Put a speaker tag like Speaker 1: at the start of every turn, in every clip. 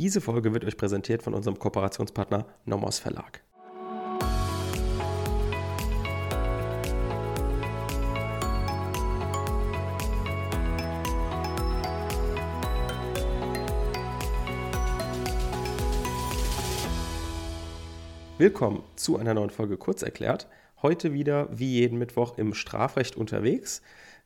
Speaker 1: Diese Folge wird euch präsentiert von unserem Kooperationspartner Nomos Verlag. Willkommen zu einer neuen Folge Kurzerklärt. Heute wieder wie jeden Mittwoch im Strafrecht unterwegs.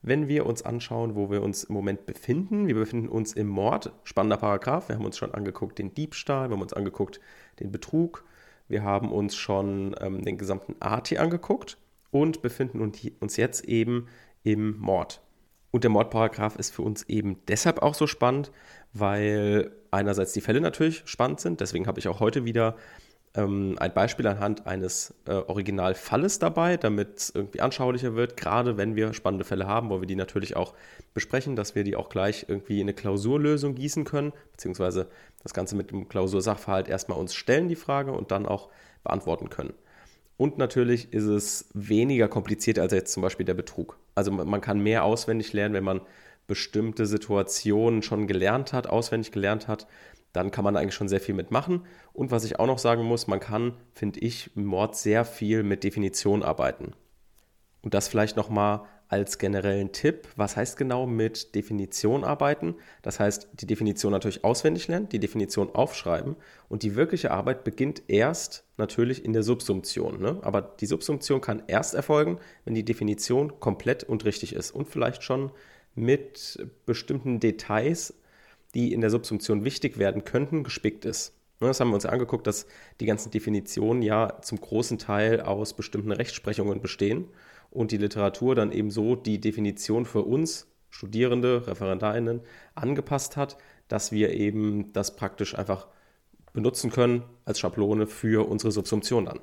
Speaker 1: Wenn wir uns anschauen, wo wir uns im Moment befinden, wir befinden uns im Mord, spannender Paragraph. Wir haben uns schon angeguckt den Diebstahl, wir haben uns angeguckt den Betrug, wir haben uns schon ähm, den gesamten AT angeguckt und befinden uns jetzt eben im Mord. Und der Mordparagraph ist für uns eben deshalb auch so spannend, weil einerseits die Fälle natürlich spannend sind. Deswegen habe ich auch heute wieder ähm, ein Beispiel anhand eines äh, Originalfalles dabei, damit es irgendwie anschaulicher wird, gerade wenn wir spannende Fälle haben, wo wir die natürlich auch besprechen, dass wir die auch gleich irgendwie in eine Klausurlösung gießen können, beziehungsweise das Ganze mit dem Klausursachverhalt erstmal uns stellen, die Frage, und dann auch beantworten können. Und natürlich ist es weniger kompliziert als jetzt zum Beispiel der Betrug. Also man kann mehr auswendig lernen, wenn man bestimmte Situationen schon gelernt hat, auswendig gelernt hat, dann kann man eigentlich schon sehr viel mitmachen. Und was ich auch noch sagen muss, man kann, finde ich, im Mord sehr viel mit Definition arbeiten. Und das vielleicht nochmal als generellen Tipp. Was heißt genau mit Definition arbeiten? Das heißt, die Definition natürlich auswendig lernen, die Definition aufschreiben und die wirkliche Arbeit beginnt erst natürlich in der Subsumption. Ne? Aber die Subsumption kann erst erfolgen, wenn die Definition komplett und richtig ist und vielleicht schon mit bestimmten Details die in der Subsumption wichtig werden könnten, gespickt ist. Ne, das haben wir uns angeguckt, dass die ganzen Definitionen ja zum großen Teil aus bestimmten Rechtsprechungen bestehen und die Literatur dann eben so die Definition für uns, Studierende, ReferendarInnen, angepasst hat, dass wir eben das praktisch einfach benutzen können als Schablone für unsere Subsumption dann.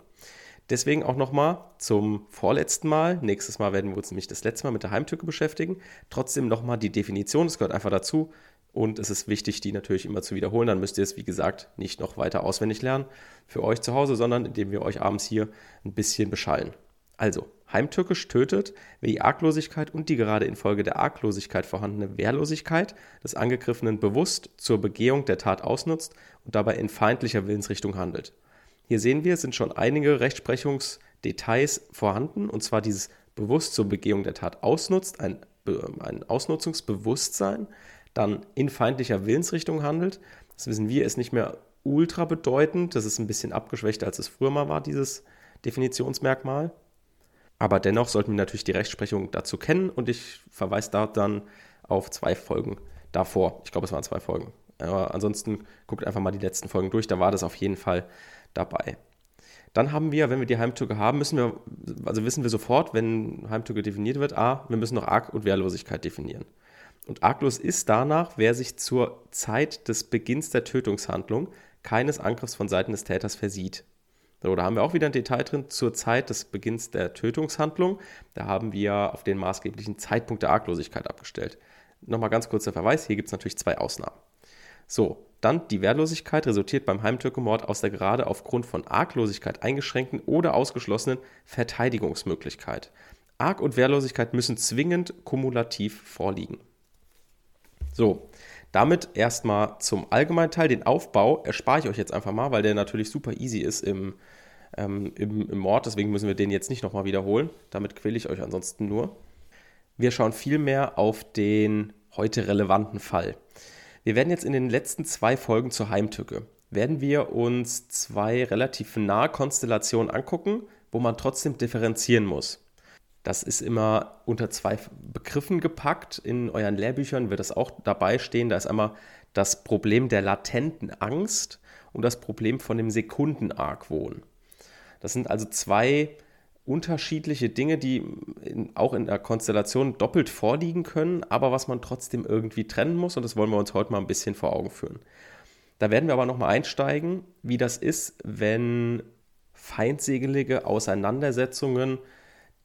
Speaker 1: Deswegen auch nochmal zum vorletzten Mal. Nächstes Mal werden wir uns nämlich das letzte Mal mit der Heimtücke beschäftigen. Trotzdem nochmal die Definition, das gehört einfach dazu. Und es ist wichtig, die natürlich immer zu wiederholen. Dann müsst ihr es, wie gesagt, nicht noch weiter auswendig lernen für euch zu Hause, sondern indem wir euch abends hier ein bisschen beschallen. Also, heimtückisch tötet, wer die Arglosigkeit und die gerade infolge der Arglosigkeit vorhandene Wehrlosigkeit des Angegriffenen bewusst zur Begehung der Tat ausnutzt und dabei in feindlicher Willensrichtung handelt. Hier sehen wir, es sind schon einige Rechtsprechungsdetails vorhanden, und zwar dieses bewusst zur Begehung der Tat ausnutzt, ein, ein Ausnutzungsbewusstsein, dann in feindlicher Willensrichtung handelt. Das wissen wir, ist nicht mehr ultra bedeutend. Das ist ein bisschen abgeschwächter, als es früher mal war, dieses Definitionsmerkmal. Aber dennoch sollten wir natürlich die Rechtsprechung dazu kennen und ich verweise da dann auf zwei Folgen davor. Ich glaube, es waren zwei Folgen. Aber ansonsten guckt einfach mal die letzten Folgen durch, da war das auf jeden Fall dabei. Dann haben wir, wenn wir die Heimtücke haben, müssen wir, also wissen wir sofort, wenn Heimtücke definiert wird, a, wir müssen noch Arg- und Wehrlosigkeit definieren. Und arglos ist danach, wer sich zur Zeit des Beginns der Tötungshandlung keines Angriffs von Seiten des Täters versieht. So, da haben wir auch wieder ein Detail drin zur Zeit des Beginns der Tötungshandlung. Da haben wir auf den maßgeblichen Zeitpunkt der Arglosigkeit abgestellt. Nochmal ganz kurzer Verweis, hier gibt es natürlich zwei Ausnahmen. So, dann die Wehrlosigkeit resultiert beim Heimtückemord aus der gerade aufgrund von Arglosigkeit eingeschränkten oder ausgeschlossenen Verteidigungsmöglichkeit. Arg und Wehrlosigkeit müssen zwingend kumulativ vorliegen. So, damit erstmal zum Allgemeinteil. Den Aufbau erspare ich euch jetzt einfach mal, weil der natürlich super easy ist im, ähm, im, im Mord. Deswegen müssen wir den jetzt nicht nochmal wiederholen. Damit quäle ich euch ansonsten nur. Wir schauen vielmehr auf den heute relevanten Fall. Wir werden jetzt in den letzten zwei Folgen zur Heimtücke, werden wir uns zwei relativ nahe Konstellationen angucken, wo man trotzdem differenzieren muss. Das ist immer unter zwei Begriffen gepackt. In euren Lehrbüchern wird das auch dabei stehen. Da ist einmal das Problem der latenten Angst und das Problem von dem Sekundenargwohn. Das sind also zwei unterschiedliche Dinge, die in, auch in der Konstellation doppelt vorliegen können, aber was man trotzdem irgendwie trennen muss. Und das wollen wir uns heute mal ein bisschen vor Augen führen. Da werden wir aber nochmal einsteigen, wie das ist, wenn feindselige Auseinandersetzungen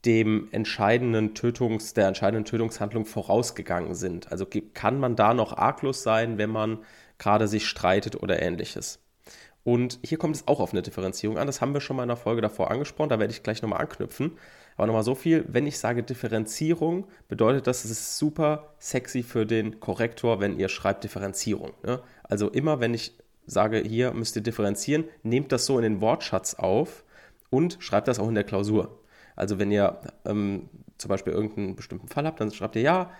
Speaker 1: dem entscheidenden Tötungs, der entscheidenden Tötungshandlung vorausgegangen sind. Also kann man da noch arglos sein, wenn man gerade sich streitet oder ähnliches. Und hier kommt es auch auf eine Differenzierung an. Das haben wir schon mal in der Folge davor angesprochen. Da werde ich gleich nochmal anknüpfen. Aber nochmal so viel, wenn ich sage Differenzierung, bedeutet das, es ist super sexy für den Korrektor, wenn ihr schreibt Differenzierung. Ne? Also immer, wenn ich sage, hier müsst ihr differenzieren, nehmt das so in den Wortschatz auf und schreibt das auch in der Klausur. Also wenn ihr ähm, zum Beispiel irgendeinen bestimmten Fall habt, dann schreibt ihr, ja,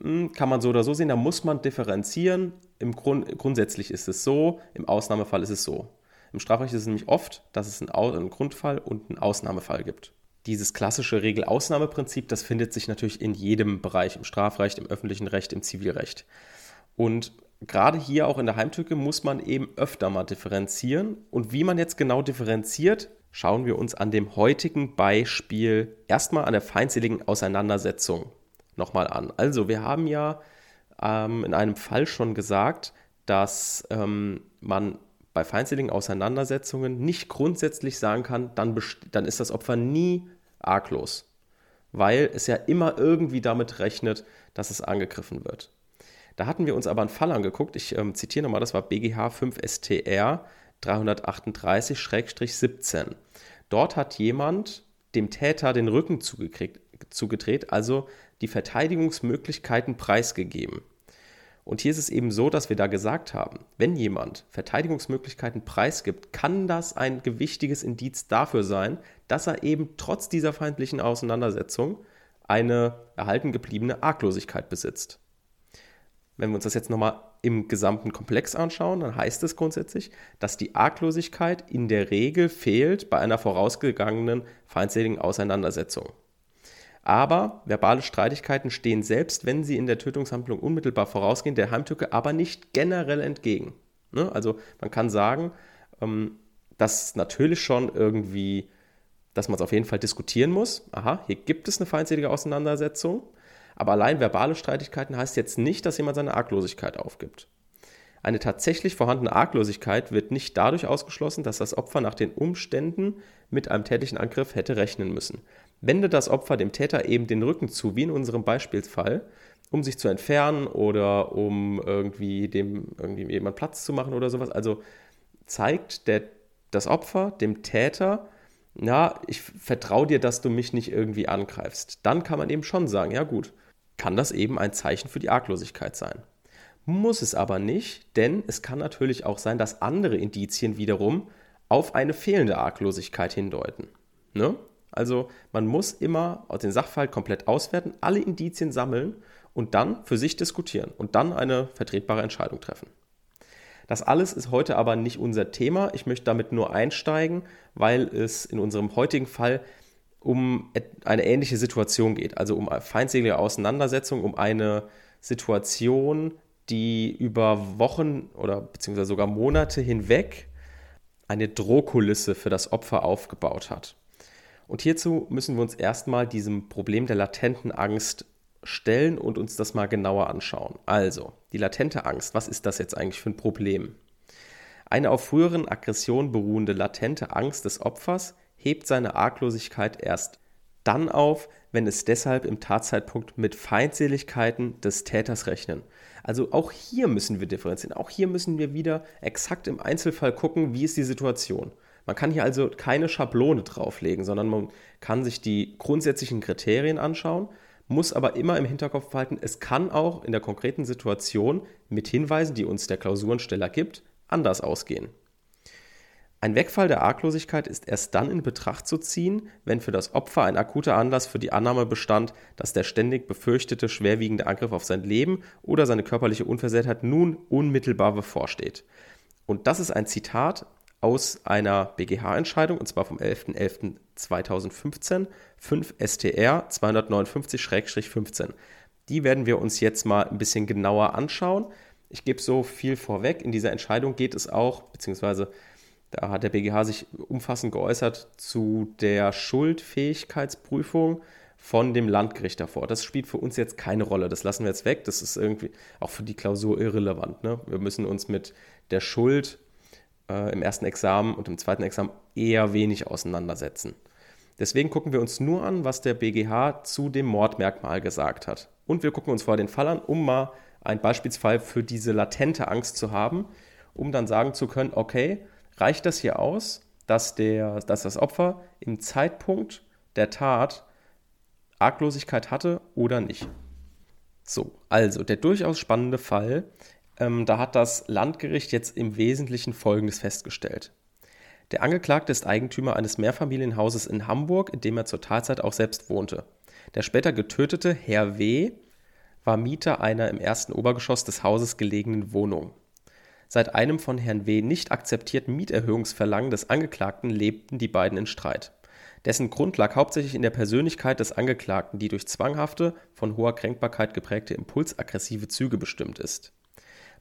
Speaker 1: hm, kann man so oder so sehen, da muss man differenzieren. Im Grund, grundsätzlich ist es so, im Ausnahmefall ist es so. Im Strafrecht ist es nämlich oft, dass es einen, einen Grundfall und einen Ausnahmefall gibt. Dieses klassische Regel-Ausnahme-Prinzip, das findet sich natürlich in jedem Bereich, im Strafrecht, im öffentlichen Recht, im Zivilrecht. Und gerade hier auch in der Heimtücke muss man eben öfter mal differenzieren. Und wie man jetzt genau differenziert, schauen wir uns an dem heutigen Beispiel erstmal an der feindseligen Auseinandersetzung nochmal an. Also wir haben ja ähm, in einem Fall schon gesagt, dass ähm, man bei feindseligen Auseinandersetzungen nicht grundsätzlich sagen kann, dann, dann ist das Opfer nie arglos, weil es ja immer irgendwie damit rechnet, dass es angegriffen wird. Da hatten wir uns aber einen Fall angeguckt, ich ähm, zitiere nochmal, das war BGH 5 STR 338-17. Dort hat jemand dem Täter den Rücken zugedreht, also die Verteidigungsmöglichkeiten preisgegeben. Und hier ist es eben so, dass wir da gesagt haben, wenn jemand Verteidigungsmöglichkeiten preisgibt, kann das ein gewichtiges Indiz dafür sein, dass er eben trotz dieser feindlichen Auseinandersetzung eine erhalten gebliebene Arglosigkeit besitzt. Wenn wir uns das jetzt nochmal im gesamten Komplex anschauen, dann heißt es grundsätzlich, dass die Arglosigkeit in der Regel fehlt bei einer vorausgegangenen feindseligen Auseinandersetzung. Aber verbale Streitigkeiten stehen selbst, wenn sie in der Tötungshandlung unmittelbar vorausgehen, der Heimtücke aber nicht generell entgegen. Ne? Also man kann sagen, ähm, dass natürlich schon irgendwie, dass man es auf jeden Fall diskutieren muss. Aha, hier gibt es eine feindselige Auseinandersetzung. Aber allein verbale Streitigkeiten heißt jetzt nicht, dass jemand seine Arglosigkeit aufgibt. Eine tatsächlich vorhandene Arglosigkeit wird nicht dadurch ausgeschlossen, dass das Opfer nach den Umständen mit einem tätlichen Angriff hätte rechnen müssen. Wende das Opfer dem Täter eben den Rücken zu, wie in unserem Beispielsfall, um sich zu entfernen oder um irgendwie dem irgendwie jemand Platz zu machen oder sowas. Also zeigt der, das Opfer dem Täter, na, ich vertraue dir, dass du mich nicht irgendwie angreifst. Dann kann man eben schon sagen, ja gut, kann das eben ein Zeichen für die Arglosigkeit sein. Muss es aber nicht, denn es kann natürlich auch sein, dass andere Indizien wiederum auf eine fehlende Arglosigkeit hindeuten. Ne? Also man muss immer den Sachverhalt komplett auswerten, alle Indizien sammeln und dann für sich diskutieren und dann eine vertretbare Entscheidung treffen. Das alles ist heute aber nicht unser Thema. Ich möchte damit nur einsteigen, weil es in unserem heutigen Fall um eine ähnliche Situation geht, also um feindselige Auseinandersetzung, um eine Situation, die über Wochen oder beziehungsweise sogar Monate hinweg eine Drohkulisse für das Opfer aufgebaut hat. Und hierzu müssen wir uns erstmal diesem Problem der latenten Angst stellen und uns das mal genauer anschauen. Also, die latente Angst, was ist das jetzt eigentlich für ein Problem? Eine auf früheren Aggressionen beruhende latente Angst des Opfers hebt seine Arglosigkeit erst dann auf, wenn es deshalb im Tatzeitpunkt mit Feindseligkeiten des Täters rechnen. Also auch hier müssen wir differenzieren. Auch hier müssen wir wieder exakt im Einzelfall gucken, wie ist die Situation. Man kann hier also keine Schablone drauflegen, sondern man kann sich die grundsätzlichen Kriterien anschauen, muss aber immer im Hinterkopf behalten, es kann auch in der konkreten Situation mit Hinweisen, die uns der Klausurensteller gibt, anders ausgehen. Ein Wegfall der Arglosigkeit ist erst dann in Betracht zu ziehen, wenn für das Opfer ein akuter Anlass für die Annahme bestand, dass der ständig befürchtete schwerwiegende Angriff auf sein Leben oder seine körperliche Unversehrtheit nun unmittelbar bevorsteht. Und das ist ein Zitat aus einer BGH-Entscheidung, und zwar vom 11.11.2015, 5 STR 259-15. Die werden wir uns jetzt mal ein bisschen genauer anschauen. Ich gebe so viel vorweg. In dieser Entscheidung geht es auch, beziehungsweise da hat der BGH sich umfassend geäußert zu der Schuldfähigkeitsprüfung von dem Landgericht davor. Das spielt für uns jetzt keine Rolle. Das lassen wir jetzt weg. Das ist irgendwie auch für die Klausur irrelevant. Ne? Wir müssen uns mit der Schuld äh, im ersten Examen und im zweiten Examen eher wenig auseinandersetzen. Deswegen gucken wir uns nur an, was der BGH zu dem Mordmerkmal gesagt hat. Und wir gucken uns vorher den Fall an, um mal einen Beispielsfall für diese latente Angst zu haben, um dann sagen zu können, okay, reicht das hier aus, dass, der, dass das Opfer im Zeitpunkt der Tat Arglosigkeit hatte oder nicht. So, also der durchaus spannende Fall Ähm, da hat das Landgericht jetzt im Wesentlichen Folgendes festgestellt. Der Angeklagte ist Eigentümer eines Mehrfamilienhauses in Hamburg, in dem er zur Tatzeit auch selbst wohnte. Der später getötete Herr W. war Mieter einer im ersten Obergeschoss des Hauses gelegenen Wohnung. Seit einem von Herrn W. nicht akzeptierten Mieterhöhungsverlangen des Angeklagten lebten die beiden in Streit. Dessen Grund lag hauptsächlich in der Persönlichkeit des Angeklagten, die durch zwanghafte, von hoher Kränkbarkeit geprägte impulsaggressive Züge bestimmt ist.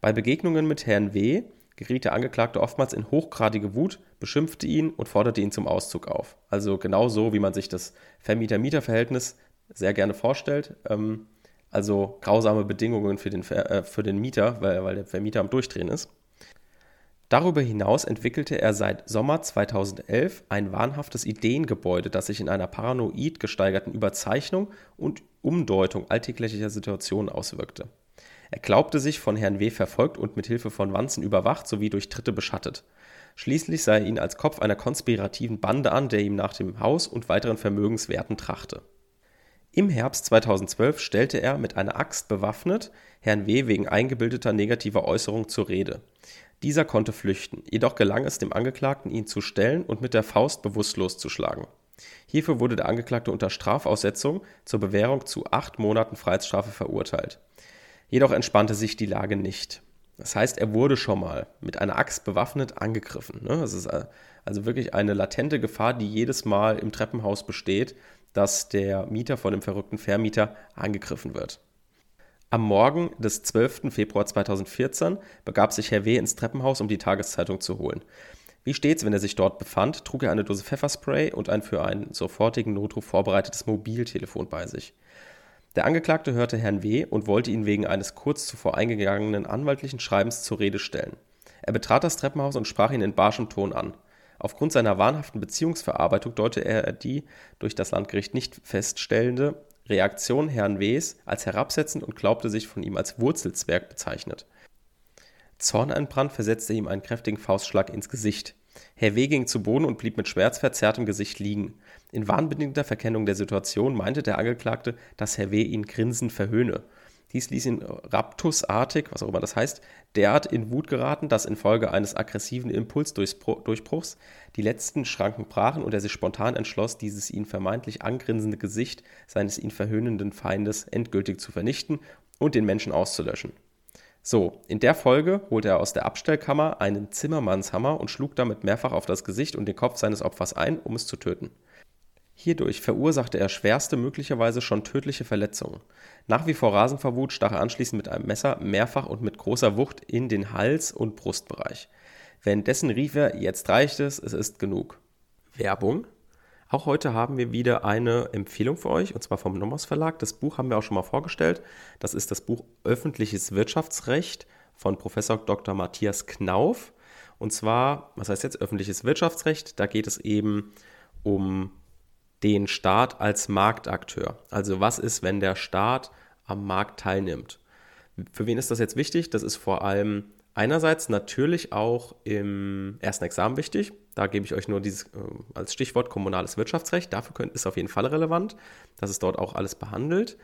Speaker 1: Bei Begegnungen mit Herrn W. geriet der Angeklagte oftmals in hochgradige Wut, beschimpfte ihn und forderte ihn zum Auszug auf. Also genau so, wie man sich das Vermieter-Mieter-Verhältnis sehr gerne vorstellt. Ähm, also grausame Bedingungen für den, äh, für den Mieter, weil, weil der Vermieter am Durchdrehen ist. Darüber hinaus entwickelte er seit Sommer 2011 ein wahnhaftes Ideengebäude, das sich in einer paranoid gesteigerten Überzeichnung und Umdeutung alltäglicher Situationen auswirkte. Er glaubte sich von Herrn W. verfolgt und mit Hilfe von Wanzen überwacht sowie durch Dritte beschattet. Schließlich sah er ihn als Kopf einer konspirativen Bande an, der ihm nach dem Haus und weiteren Vermögenswerten trachte. Im Herbst 2012 stellte er, mit einer Axt bewaffnet, Herrn W. wegen eingebildeter negativer Äußerung zur Rede. Dieser konnte flüchten, jedoch gelang es dem Angeklagten, ihn zu stellen und mit der Faust bewusstlos zu schlagen. Hierfür wurde der Angeklagte unter Strafaussetzung zur Bewährung zu acht Monaten Freiheitsstrafe verurteilt. Jedoch entspannte sich die Lage nicht. Das heißt, er wurde schon mal mit einer Axt bewaffnet angegriffen. Ne? Das ist äh, also wirklich eine latente Gefahr, die jedes Mal im Treppenhaus besteht, dass der Mieter von dem verrückten Vermieter angegriffen wird. Am Morgen des 12. Februar 2014 begab sich Herr W. ins Treppenhaus, um die Tageszeitung zu holen. Wie stets, wenn er sich dort befand, trug er eine Dose Pfefferspray und ein für einen sofortigen Notruf vorbereitetes Mobiltelefon bei sich. Der Angeklagte hörte Herrn W. und wollte ihn wegen eines kurz zuvor eingegangenen anwaltlichen Schreibens zur Rede stellen. Er betrat das Treppenhaus und sprach ihn in barschem Ton an. Aufgrund seiner wahnhaften Beziehungsverarbeitung deutete er die durch das Landgericht nicht feststellende Reaktion Herrn W.s als herabsetzend und glaubte sich von ihm als Wurzelzwerg bezeichnet. Zorneinbrand versetzte ihm einen kräftigen Faustschlag ins Gesicht. Herr W. ging zu Boden und blieb mit schmerzverzerrtem Gesicht liegen. In wahnbedingter Verkennung der Situation meinte der Angeklagte, dass Herr W. ihn grinsend verhöhne. Dies ließ ihn raptusartig, was auch immer das heißt, derart in Wut geraten, dass infolge eines aggressiven Impulsdurchbruchs die letzten Schranken brachen und er sich spontan entschloss, dieses ihn vermeintlich angrinsende Gesicht seines ihn verhöhnenden Feindes endgültig zu vernichten und den Menschen auszulöschen. So, in der Folge holte er aus der Abstellkammer einen Zimmermannshammer und schlug damit mehrfach auf das Gesicht und den Kopf seines Opfers ein, um es zu töten. Hierdurch verursachte er schwerste, möglicherweise schon tödliche Verletzungen. Nach wie vor rasend vor Wut stach er anschließend mit einem Messer mehrfach und mit großer Wucht in den Hals- und Brustbereich. Währenddessen rief er, jetzt reicht es, es ist genug. Werbung. Auch heute haben wir wieder eine Empfehlung für euch, und zwar vom Nomos Verlag. Das Buch haben wir auch schon mal vorgestellt. Das ist das Buch Öffentliches Wirtschaftsrecht von Professor Dr. Matthias Knauf. Und zwar, was heißt jetzt öffentliches Wirtschaftsrecht? Da geht es eben um den Staat als Marktakteur. Also was ist, wenn der Staat am Markt teilnimmt? Für wen ist das jetzt wichtig? Das ist vor allem einerseits natürlich auch im ersten Examen wichtig. Da gebe ich euch nur dieses äh, als Stichwort kommunales Wirtschaftsrecht. Dafür könnt, ist auf jeden Fall relevant, dass es dort auch alles behandelt.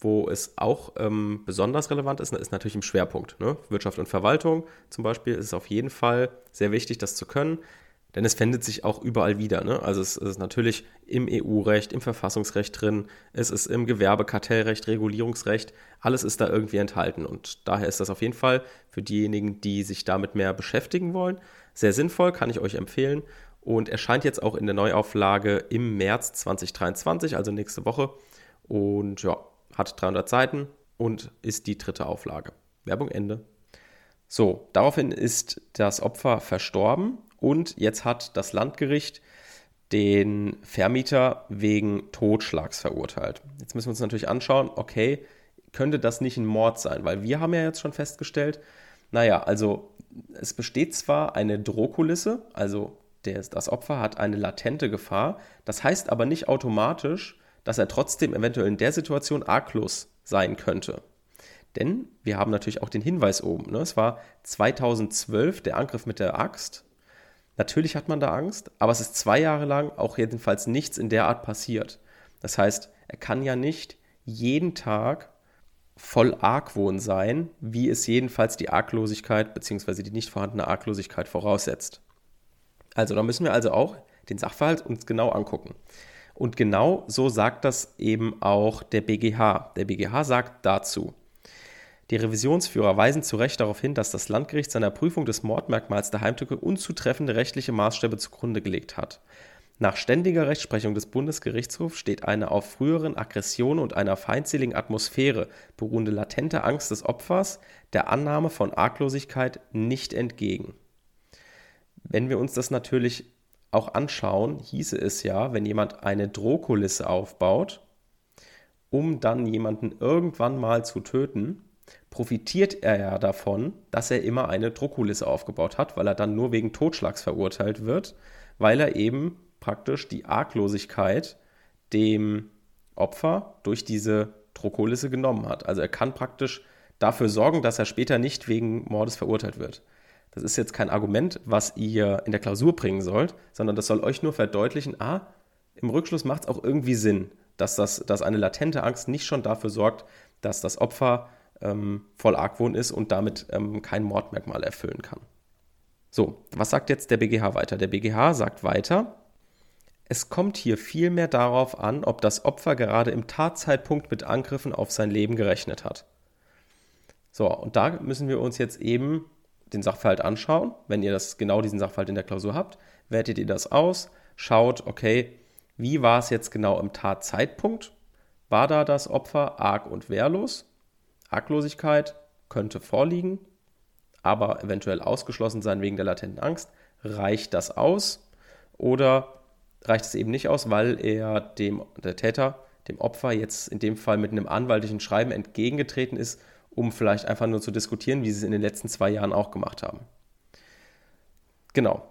Speaker 1: Wo es auch ähm, besonders relevant ist, ist natürlich im Schwerpunkt. Ne? Wirtschaft und Verwaltung zum Beispiel ist es auf jeden Fall sehr wichtig, das zu können. Denn es findet sich auch überall wieder. Ne? Also es ist natürlich im EU-Recht, im Verfassungsrecht drin, es ist im Gewerbekartellrecht, Regulierungsrecht, alles ist da irgendwie enthalten. Und daher ist das auf jeden Fall für diejenigen, die sich damit mehr beschäftigen wollen, sehr sinnvoll, kann ich euch empfehlen. Und erscheint jetzt auch in der Neuauflage im März 2023, also nächste Woche. Und ja, hat 300 Seiten und ist die dritte Auflage. Werbung Ende. So, daraufhin ist das Opfer verstorben und jetzt hat das Landgericht den Vermieter wegen Totschlags verurteilt. Jetzt müssen wir uns natürlich anschauen, okay, könnte das nicht ein Mord sein? Weil wir haben ja jetzt schon festgestellt, naja, also es besteht zwar eine Drohkulisse, also der, das Opfer hat eine latente Gefahr, das heißt aber nicht automatisch, dass er trotzdem eventuell in der Situation arglos sein könnte. Denn wir haben natürlich auch den Hinweis oben. Ne? Es war 2012 der Angriff mit der Axt Natürlich hat man da Angst, aber es ist zwei Jahre lang auch jedenfalls nichts in der Art passiert. Das heißt, er kann ja nicht jeden Tag voll Argwohn sein, wie es jedenfalls die Arglosigkeit bzw. die nicht vorhandene Arglosigkeit voraussetzt. Also da müssen wir also auch den Sachverhalt uns genau angucken. Und genau so sagt das eben auch der BGH. Der BGH sagt dazu, die Revisionsführer weisen zu Recht darauf hin, dass das Landgericht seiner Prüfung des Mordmerkmals der Heimtücke unzutreffende rechtliche Maßstäbe zugrunde gelegt hat. Nach ständiger Rechtsprechung des Bundesgerichtshofs steht eine auf früheren Aggressionen und einer feindseligen Atmosphäre beruhende latente Angst des Opfers der Annahme von Arglosigkeit nicht entgegen. Wenn wir uns das natürlich auch anschauen, hieße es ja, wenn jemand eine Drohkulisse aufbaut, um dann jemanden irgendwann mal zu töten, profitiert er ja davon, dass er immer eine Drohkulisse aufgebaut hat, weil er dann nur wegen Totschlags verurteilt wird, weil er eben praktisch die Arglosigkeit dem Opfer durch diese Drohkulisse genommen hat. Also er kann praktisch dafür sorgen, dass er später nicht wegen Mordes verurteilt wird. Das ist jetzt kein Argument, was ihr in der Klausur bringen sollt, sondern das soll euch nur verdeutlichen, ah, im Rückschluss macht es auch irgendwie Sinn, dass, das, dass eine latente Angst nicht schon dafür sorgt, dass das Opfer ähm, voll Argwohn ist und damit ähm, kein Mordmerkmal erfüllen kann. So, was sagt jetzt der BGH weiter? Der BGH sagt weiter, es kommt hier vielmehr darauf an, ob das Opfer gerade im Tatzeitpunkt mit Angriffen auf sein Leben gerechnet hat. So, und da müssen wir uns jetzt eben den Sachverhalt anschauen. Wenn ihr das genau diesen Sachverhalt in der Klausur habt, wertet ihr das aus, schaut, okay, wie war es jetzt genau im Tatzeitpunkt? War da das Opfer arg und wehrlos? Arglosigkeit könnte vorliegen, aber eventuell ausgeschlossen sein wegen der latenten Angst. Reicht das aus? Oder reicht es eben nicht aus, weil er dem, der Täter, dem Opfer jetzt in dem Fall mit einem anwaltlichen Schreiben entgegengetreten ist, um vielleicht einfach nur zu diskutieren, wie sie es in den letzten zwei Jahren auch gemacht haben. Genau.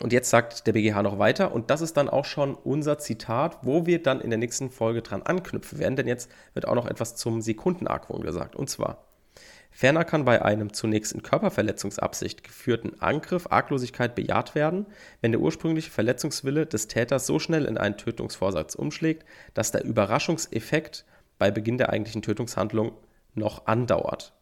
Speaker 1: Und jetzt sagt der BGH noch weiter, und das ist dann auch schon unser Zitat, wo wir dann in der nächsten Folge dran anknüpfen werden, denn jetzt wird auch noch etwas zum Sekundenargwohn gesagt. Und zwar, Ferner kann bei einem zunächst in Körperverletzungsabsicht geführten Angriff Arglosigkeit bejaht werden, wenn der ursprüngliche Verletzungswille des Täters so schnell in einen Tötungsvorsatz umschlägt, dass der Überraschungseffekt bei Beginn der eigentlichen Tötungshandlung noch andauert.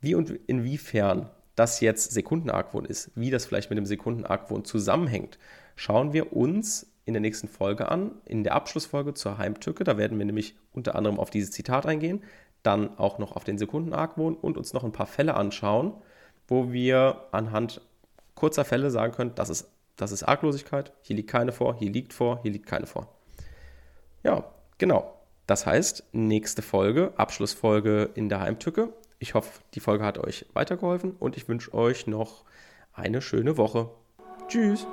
Speaker 1: Wie und inwiefern das jetzt Sekundenargwohn ist, wie das vielleicht mit dem Sekundenargwohn zusammenhängt, schauen wir uns in der nächsten Folge an, in der Abschlussfolge zur Heimtücke. Da werden wir nämlich unter anderem auf dieses Zitat eingehen, dann auch noch auf den Sekundenargwohn und uns noch ein paar Fälle anschauen, wo wir anhand kurzer Fälle sagen können, das ist, das ist Arglosigkeit, hier liegt keine vor, hier liegt vor, hier liegt keine vor. Ja, genau. Das heißt, nächste Folge, Abschlussfolge in der Heimtücke. Ich hoffe, die Folge hat euch weitergeholfen und ich wünsche euch noch eine schöne Woche. Tschüss.